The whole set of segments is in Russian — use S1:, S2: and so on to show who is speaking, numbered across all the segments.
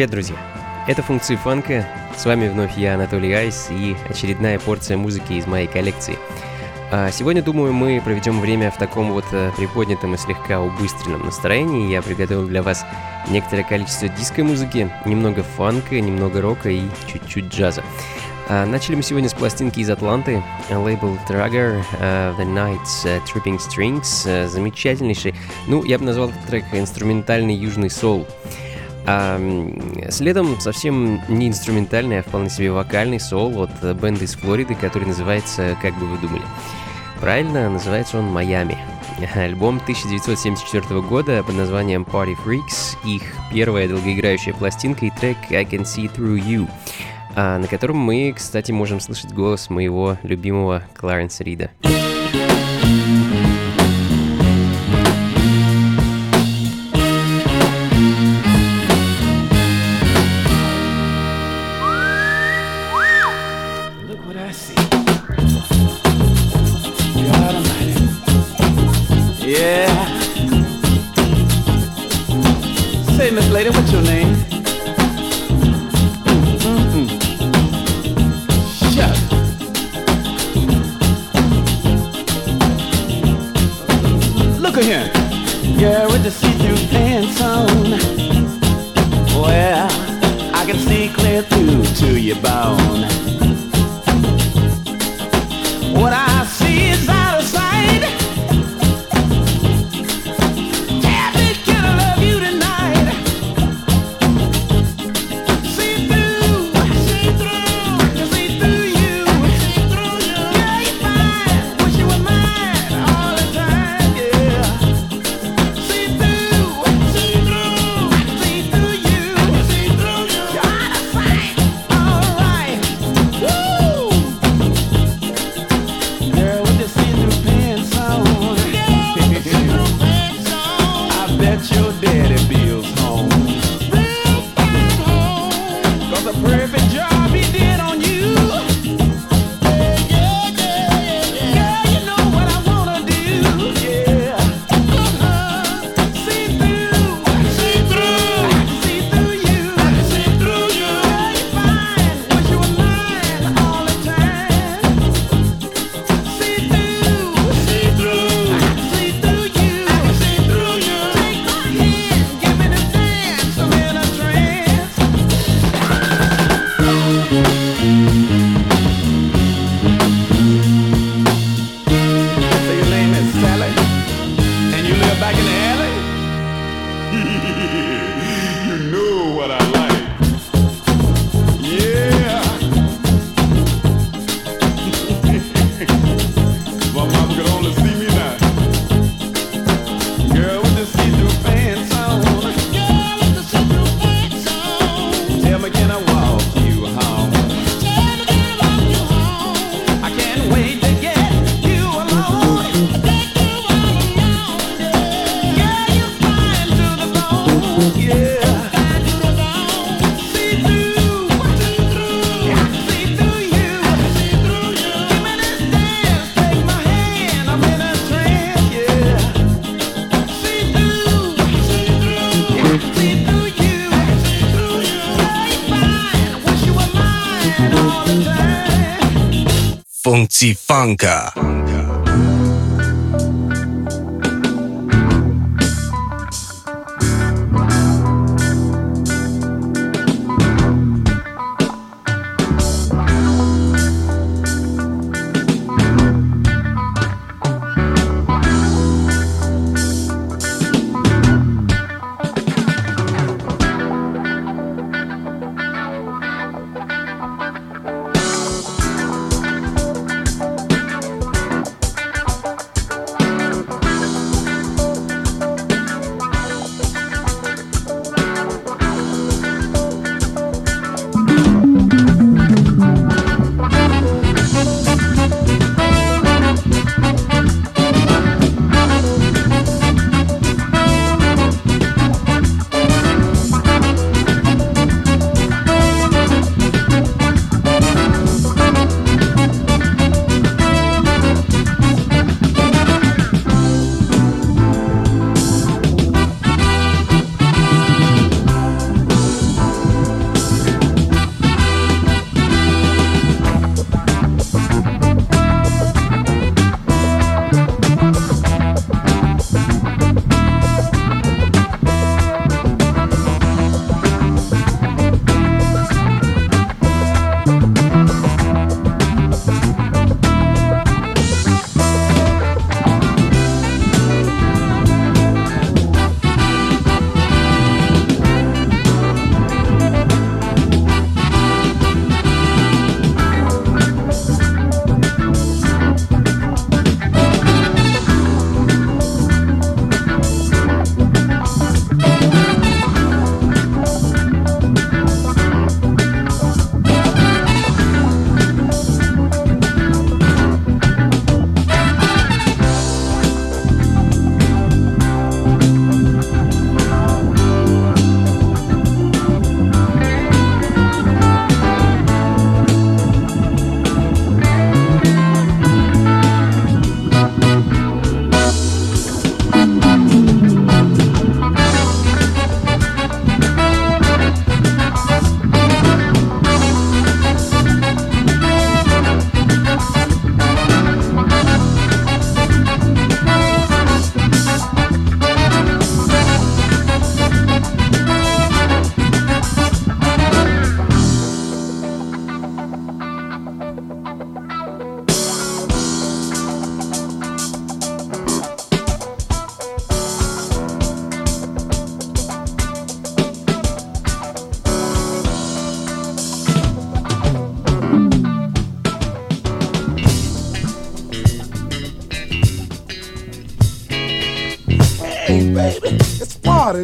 S1: Привет, друзья! Это функции фанка. С вами вновь я, Анатолий Айс, и очередная порция музыки из моей коллекции. А сегодня, думаю, мы проведем время в таком вот э, приподнятом и слегка убыстренном настроении. Я приготовил для вас некоторое количество диско-музыки, немного фанка, немного рока и чуть-чуть джаза. А, начали мы сегодня с пластинки из Атланты, лейбл Trugger, uh, The Nights uh, Tripping Strings, uh, замечательнейший, ну, я бы назвал этот трек инструментальный южный соул. А, следом совсем не инструментальный, а вполне себе вокальный соул от бенда из Флориды, который называется «Как бы вы думали». Правильно, называется он «Майами». Альбом 1974 года под названием Party Freaks, их первая долгоиграющая пластинка и трек I Can See Through You — а, на котором мы, кстати, можем слышать голос моего любимого Кларенса Рида.
S2: Blanca.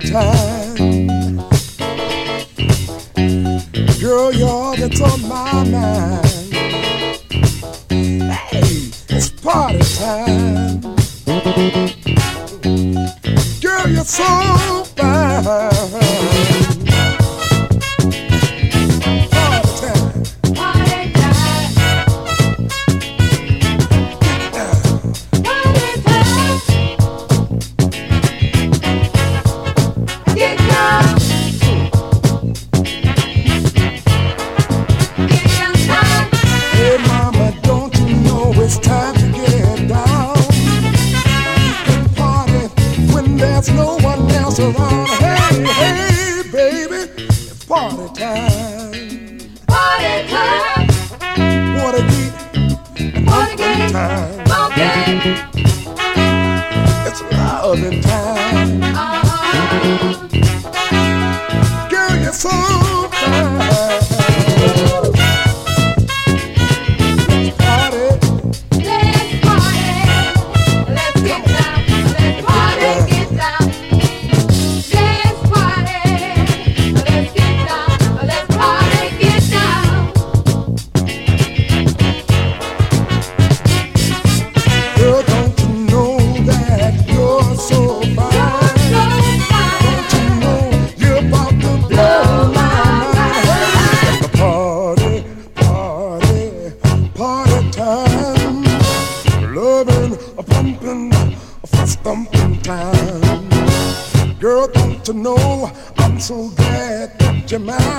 S2: Time. your mind.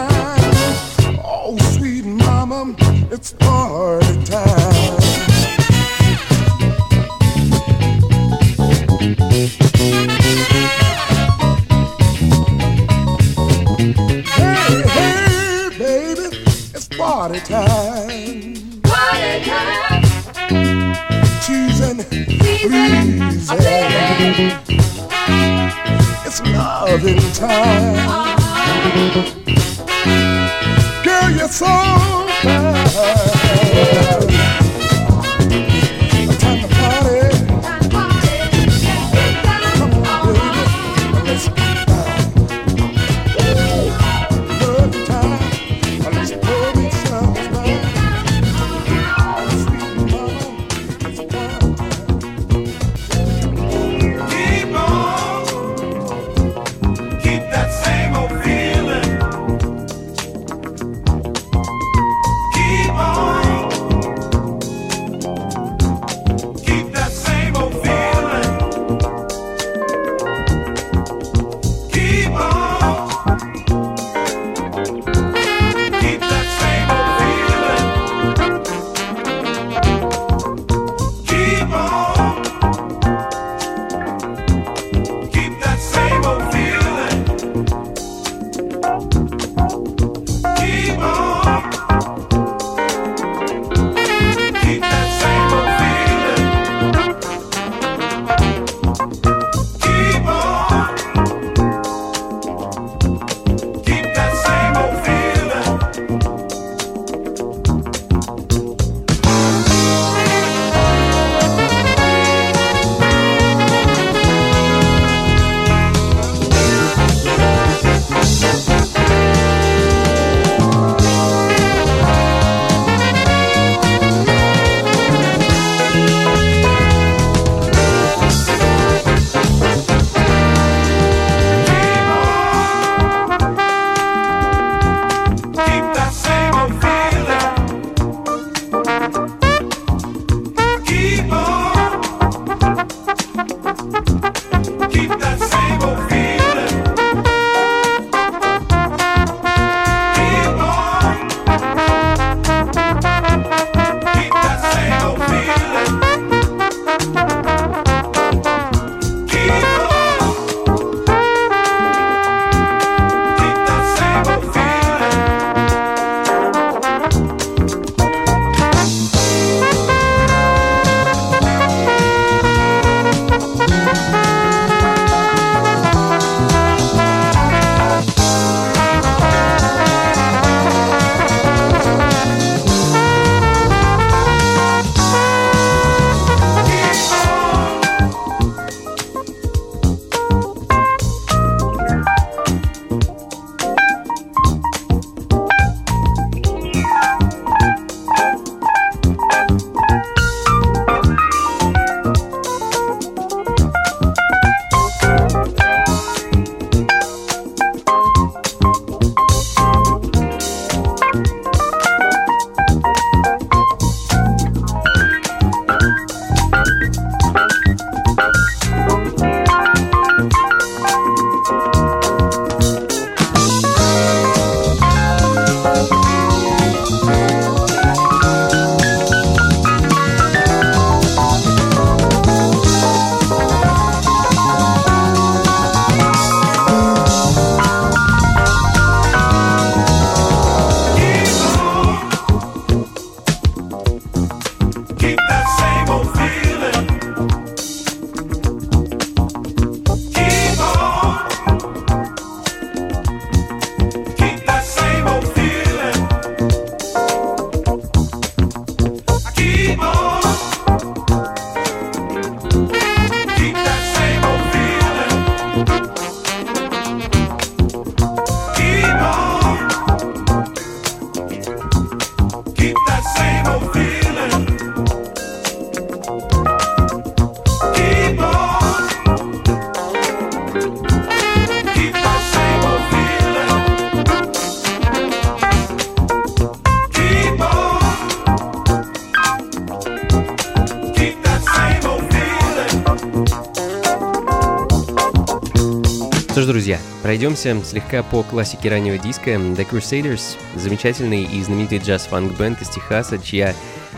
S3: Пройдемся слегка по классике раннего диска The Crusaders, замечательный и знаменитый джаз-фанк-бенд из Техаса, чья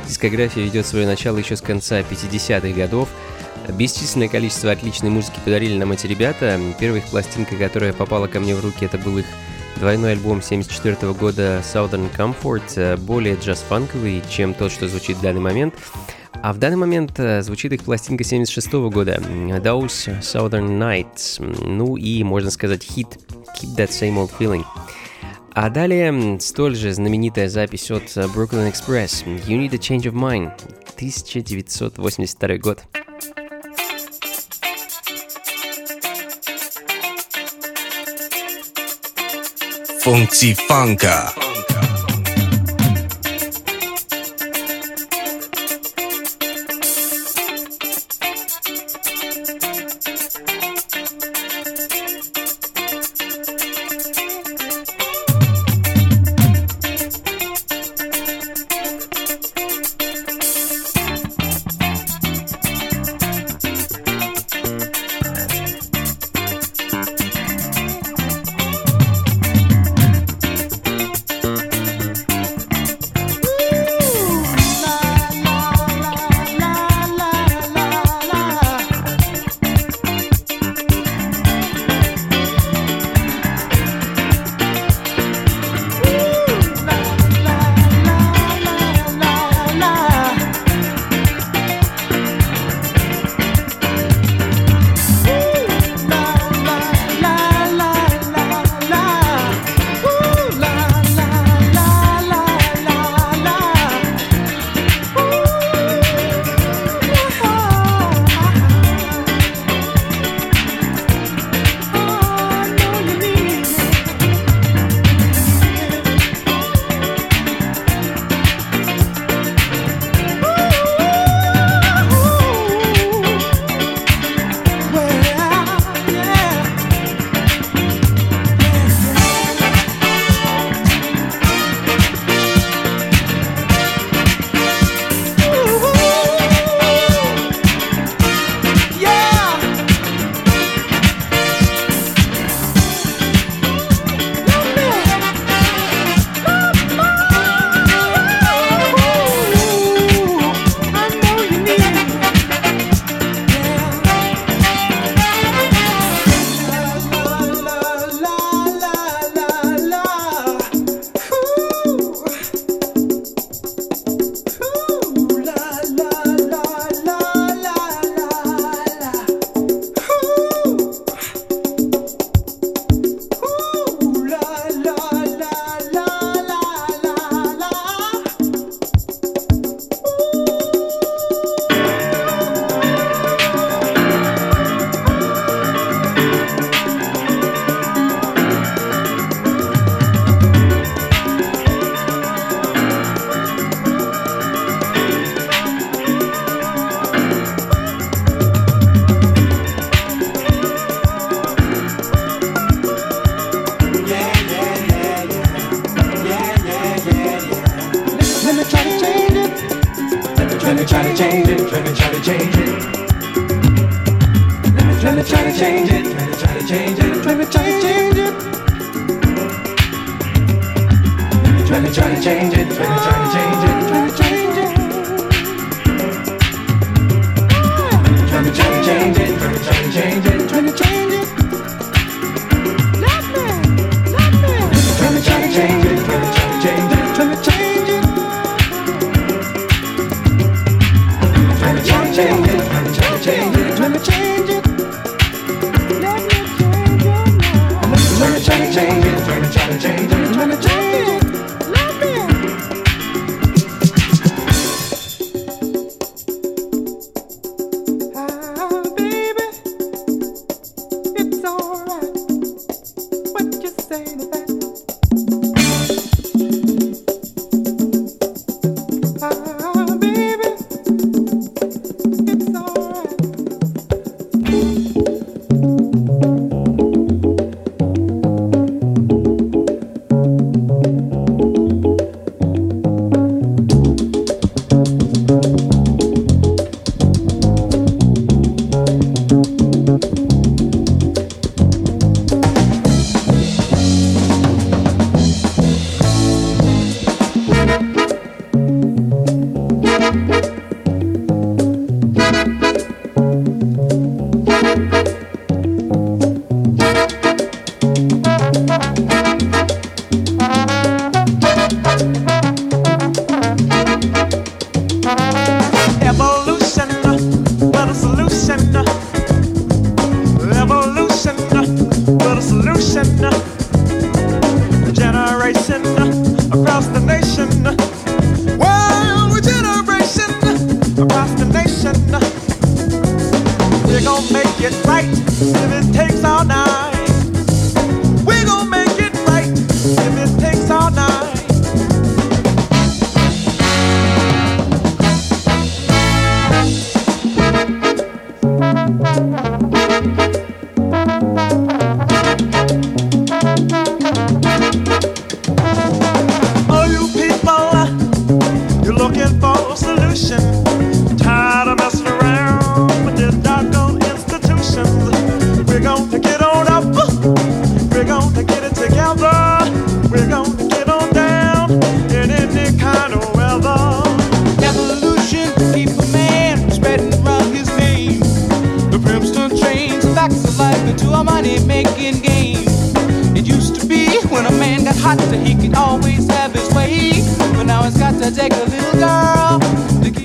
S3: дискография ведет свое начало еще с конца 50-х годов. Бесчисленное количество отличной музыки подарили нам эти ребята. Первая их пластинка, которая попала ко мне в руки, это был их двойной альбом 74 года Southern Comfort, более джаз-фанковый, чем тот, что звучит в данный момент. А в данный момент э, звучит их пластинка 76 года Those Southern Nights. Ну и, можно сказать, хит That Same Old Feeling. А далее столь же знаменитая запись от Brooklyn Express You Need a Change of Mind 1982 год.
S4: Funky Funka.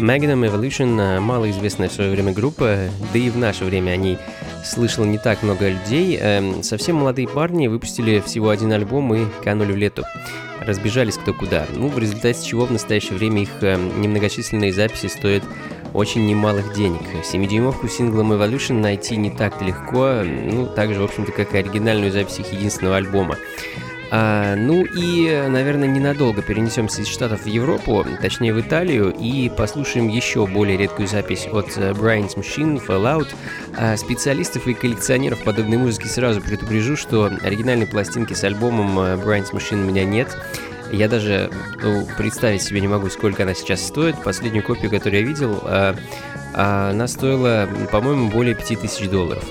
S3: Magnum Evolution э, малоизвестная в свое время группа, да и в наше время о ней слышало не так много людей. Эм, совсем молодые парни выпустили всего один альбом и канули в лету. Разбежались кто куда. Ну, в результате чего в настоящее время их эм, немногочисленные записи стоят очень немалых денег. 7-дюймовку синглом Evolution найти не так легко, ну, так же, в общем-то, как и оригинальную запись их единственного альбома. А, ну и, наверное, ненадолго перенесемся из Штатов в Европу, точнее в Италию, и послушаем еще более редкую запись от э, Brian's Machine, Fallout. А специалистов и коллекционеров подобной музыки сразу предупрежу, что оригинальной пластинки с альбомом э, Brian's Machine у меня нет. Я даже ну, представить себе не могу, сколько она сейчас стоит. Последнюю копию, которую я видел, а, она стоила, по-моему, более 5000 долларов.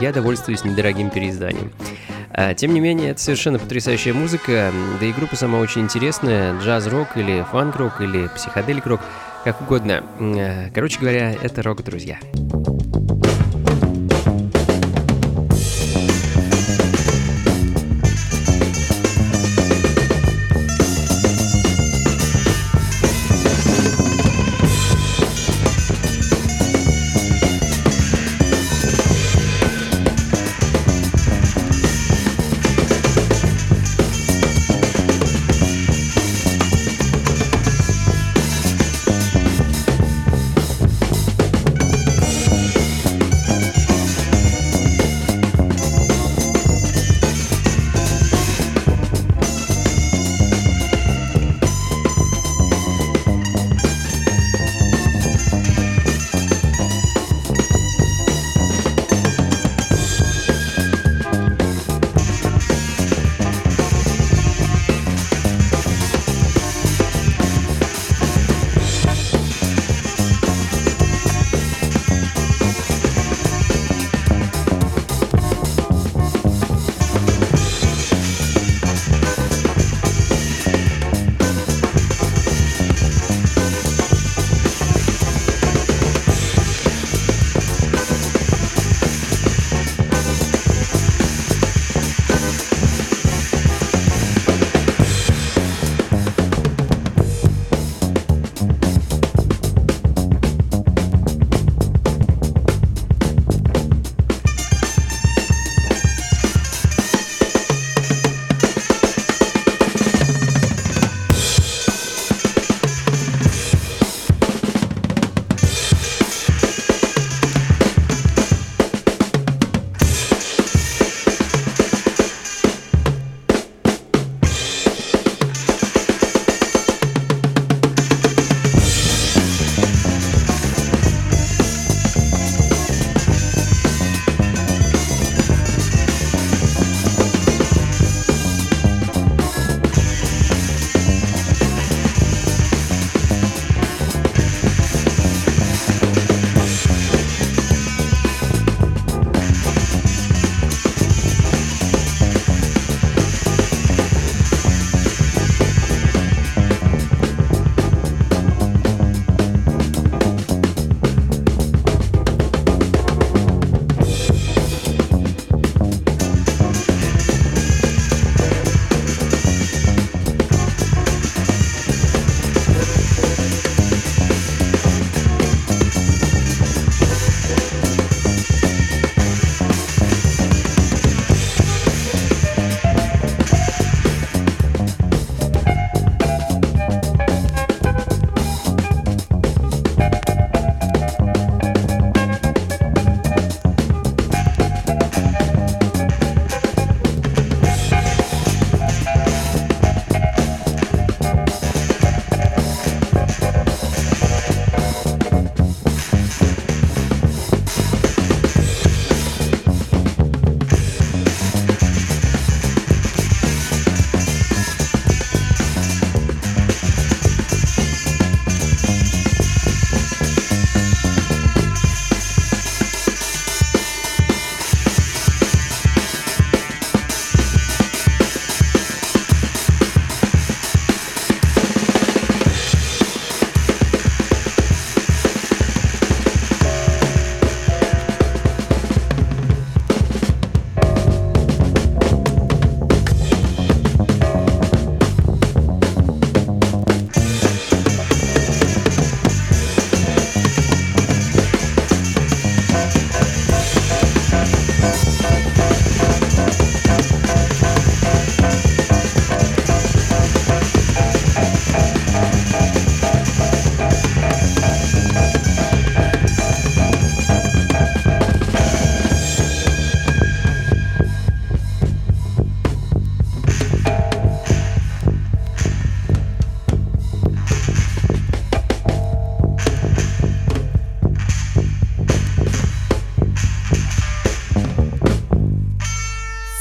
S3: Я довольствуюсь недорогим переизданием. А, тем не менее, это совершенно потрясающая музыка, да и группа сама очень интересная, джаз-рок или фанк-рок или психоделик-рок, как угодно. Э, короче говоря, это рок, друзья.
S4: Funka.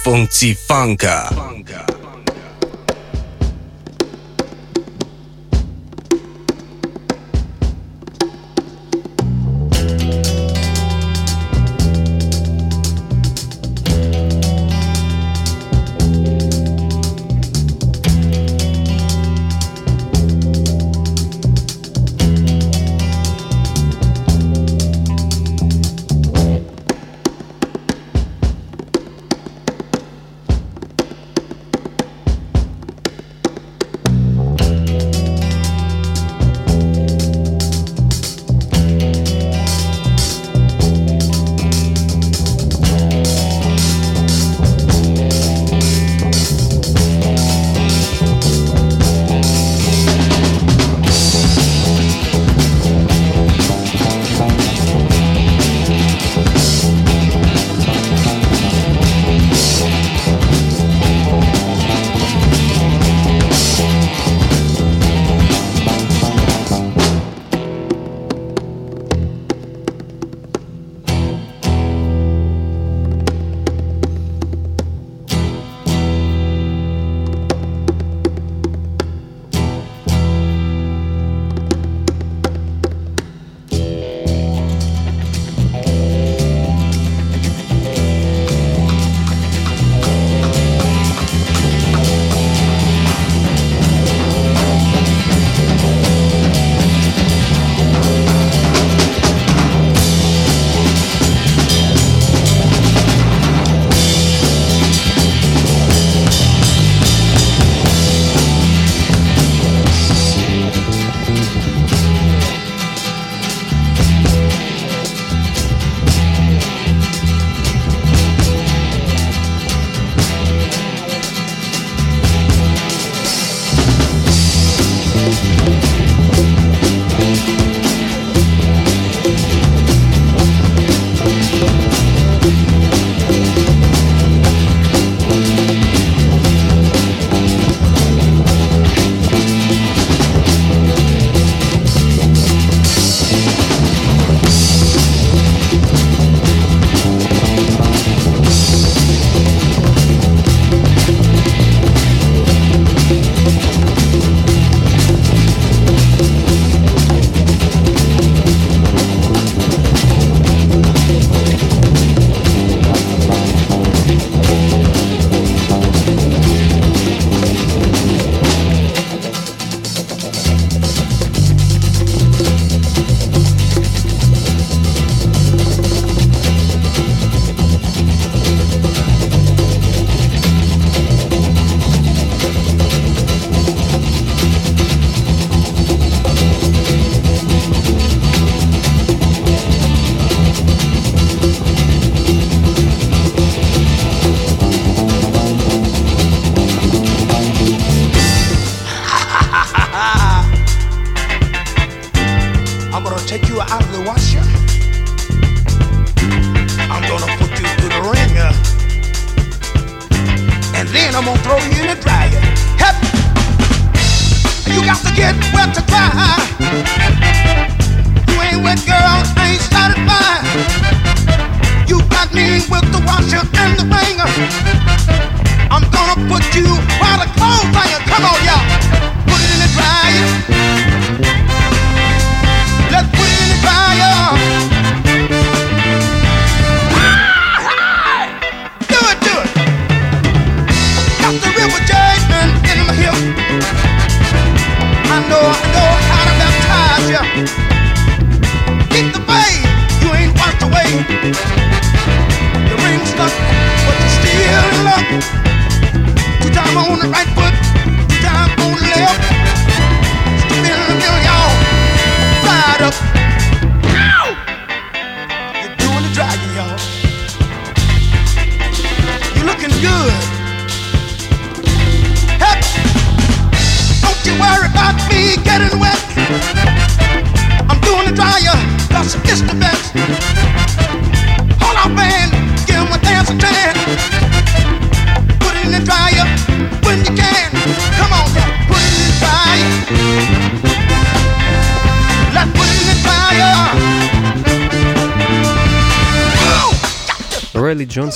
S5: モン放フ。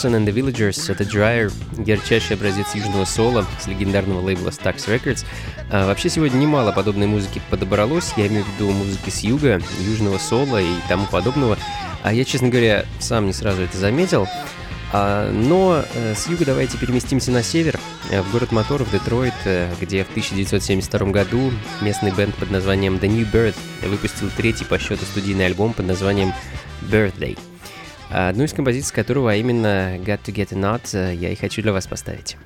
S3: Johnson and the Villagers — это Dryer, ярчайший образец южного соло с легендарного лейбла Stax Records. А, вообще сегодня немало подобной музыки подобралось, я имею в виду музыки с юга, южного соло и тому подобного. А я, честно говоря, сам не сразу это заметил. А, но э, с юга давайте переместимся на север, э, в город моторов Детройт, э, где в 1972 году местный бенд под названием The New Birth выпустил третий по счету студийный альбом под названием Birthday. Одну из композиций которого, а именно Got to Get a Knot, я и хочу для вас поставить.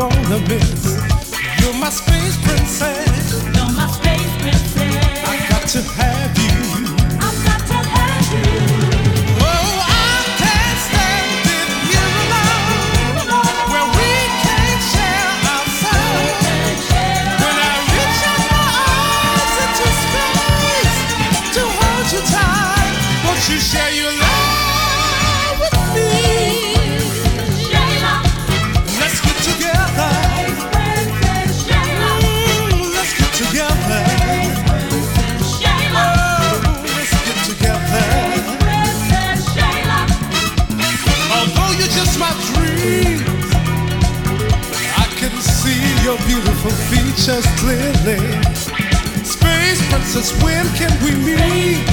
S2: wanna miss. You're my space
S6: princess. You're
S7: my space princess. I
S6: got to have. us clearly. Space princess, when can we meet?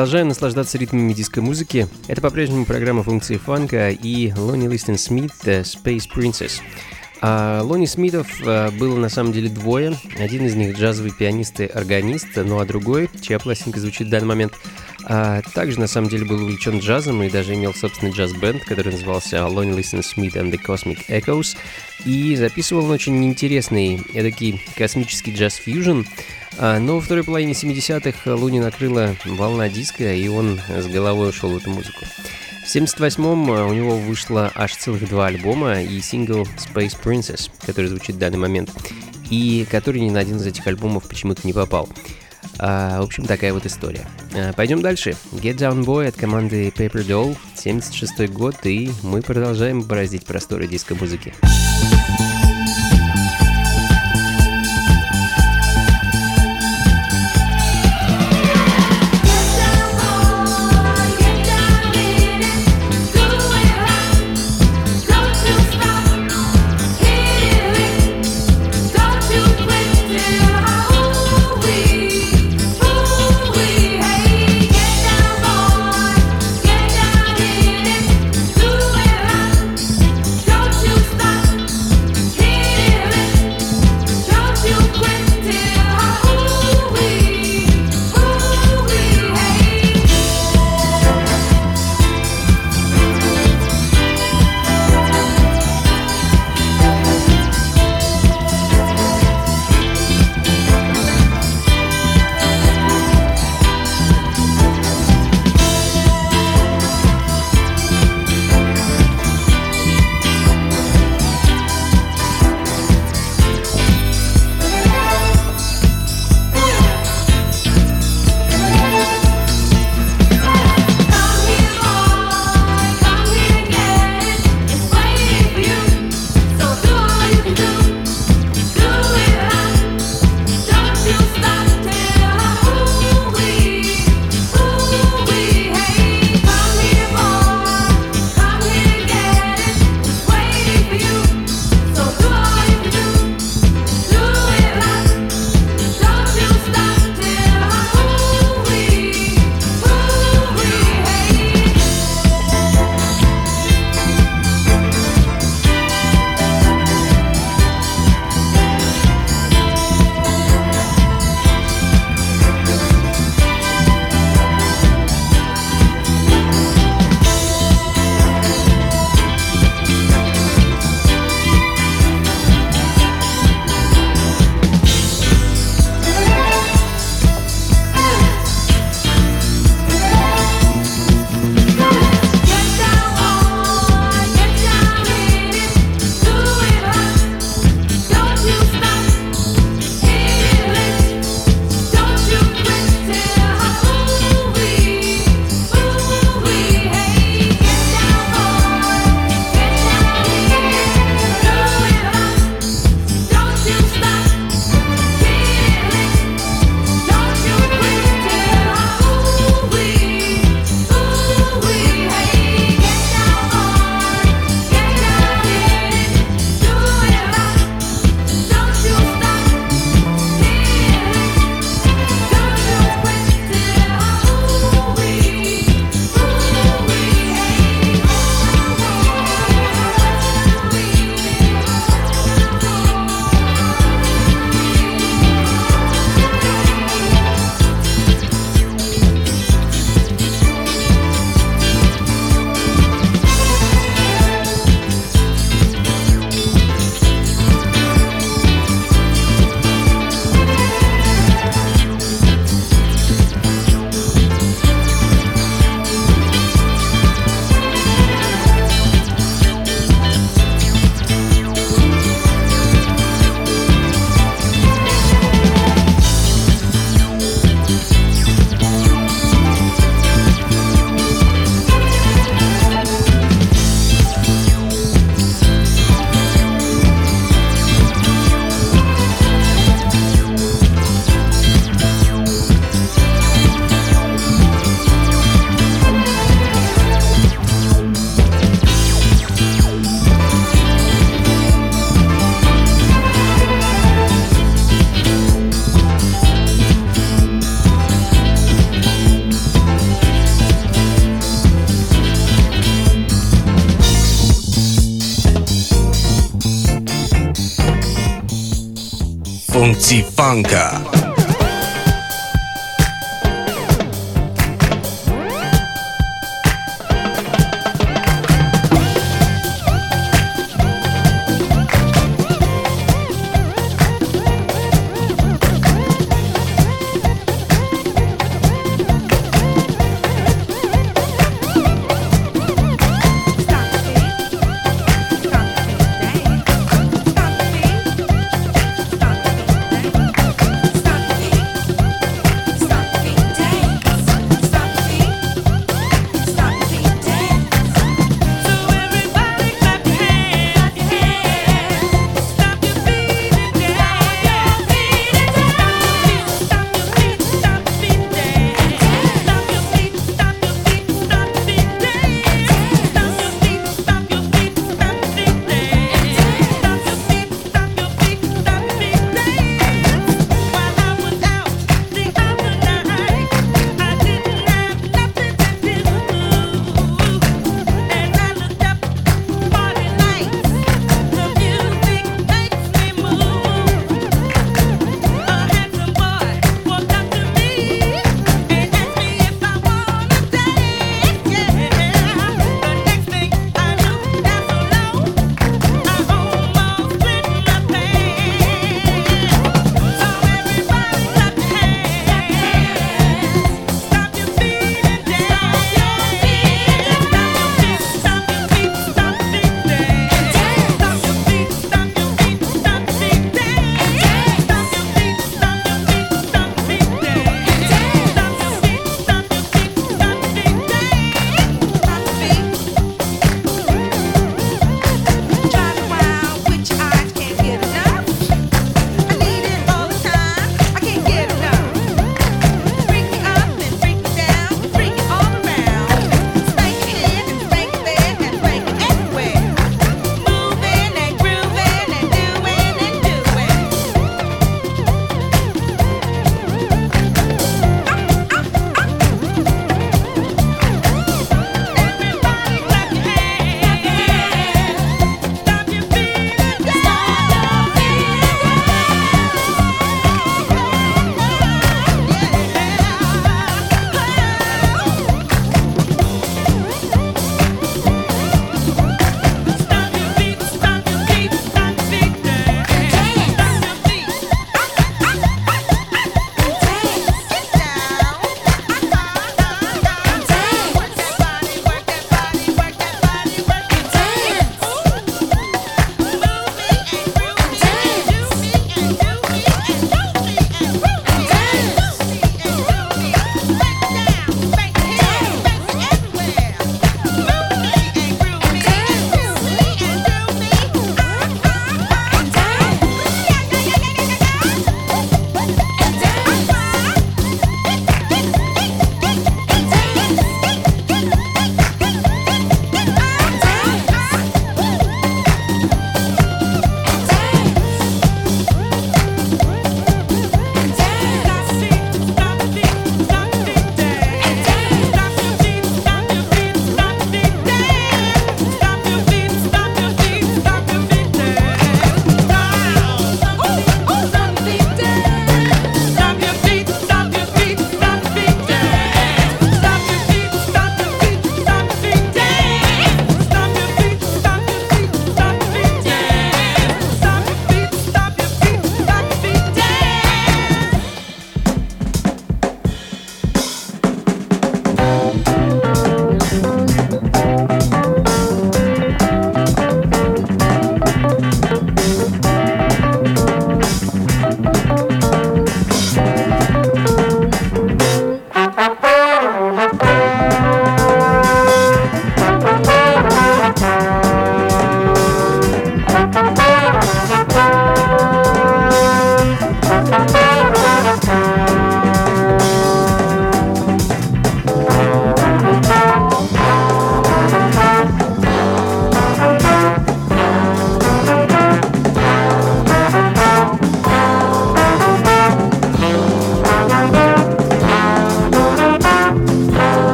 S3: Продолжаем наслаждаться ритмами диско-музыки. Это по-прежнему программа функции фанка и Лони Листон Смит Space Princess. А Лони Смитов а, было на самом деле двое. Один из них джазовый пианист и органист, ну а другой, чья пластинка звучит в данный момент, а, также на самом деле был увлечен джазом и даже имел собственный джаз-бенд, который назывался Lonnie Listen Smith and the Cosmic Echoes. И записывал он очень интересный, эдакий космический джаз-фьюжн, но во второй половине 70-х Луни накрыла волна диска, и он с головой ушел в эту музыку. В 78-м у него вышло аж целых два альбома и сингл Space Princess, который звучит в данный момент, и который ни на один из этих альбомов почему-то не попал. А, в общем, такая вот история. А, пойдем дальше. Get Down Boy от команды Paper Doll, 76 год, и мы продолжаем бороздить просторы диско-музыки. музыки
S8: 终
S7: 极
S3: Funka.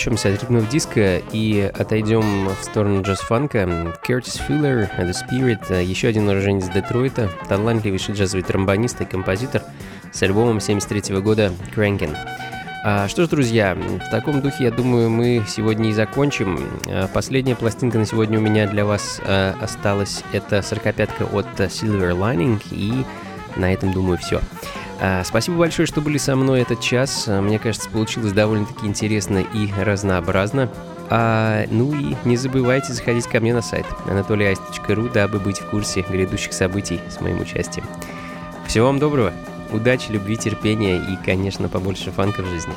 S3: Отвлечемся от ритмов диска и отойдем в сторону джаз-фанка. Кертис Филлер, The Spirit, еще один уроженец Детройта, талантливейший джазовый тромбонист и композитор с альбомом 73 года «Crankin'». А, что ж, друзья, в таком духе, я думаю, мы сегодня и закончим. А, последняя пластинка на сегодня у меня для вас а, осталась. Это 45-ка от Silver Lining, и на этом, думаю, все. А, спасибо большое, что были со мной этот час. А, мне кажется, получилось довольно-таки интересно и разнообразно. А, ну и не забывайте заходить ко мне на сайт anatolyice.ru, дабы быть в курсе грядущих событий с моим участием. Всего вам доброго, удачи, любви, терпения и, конечно, побольше фанка в жизни.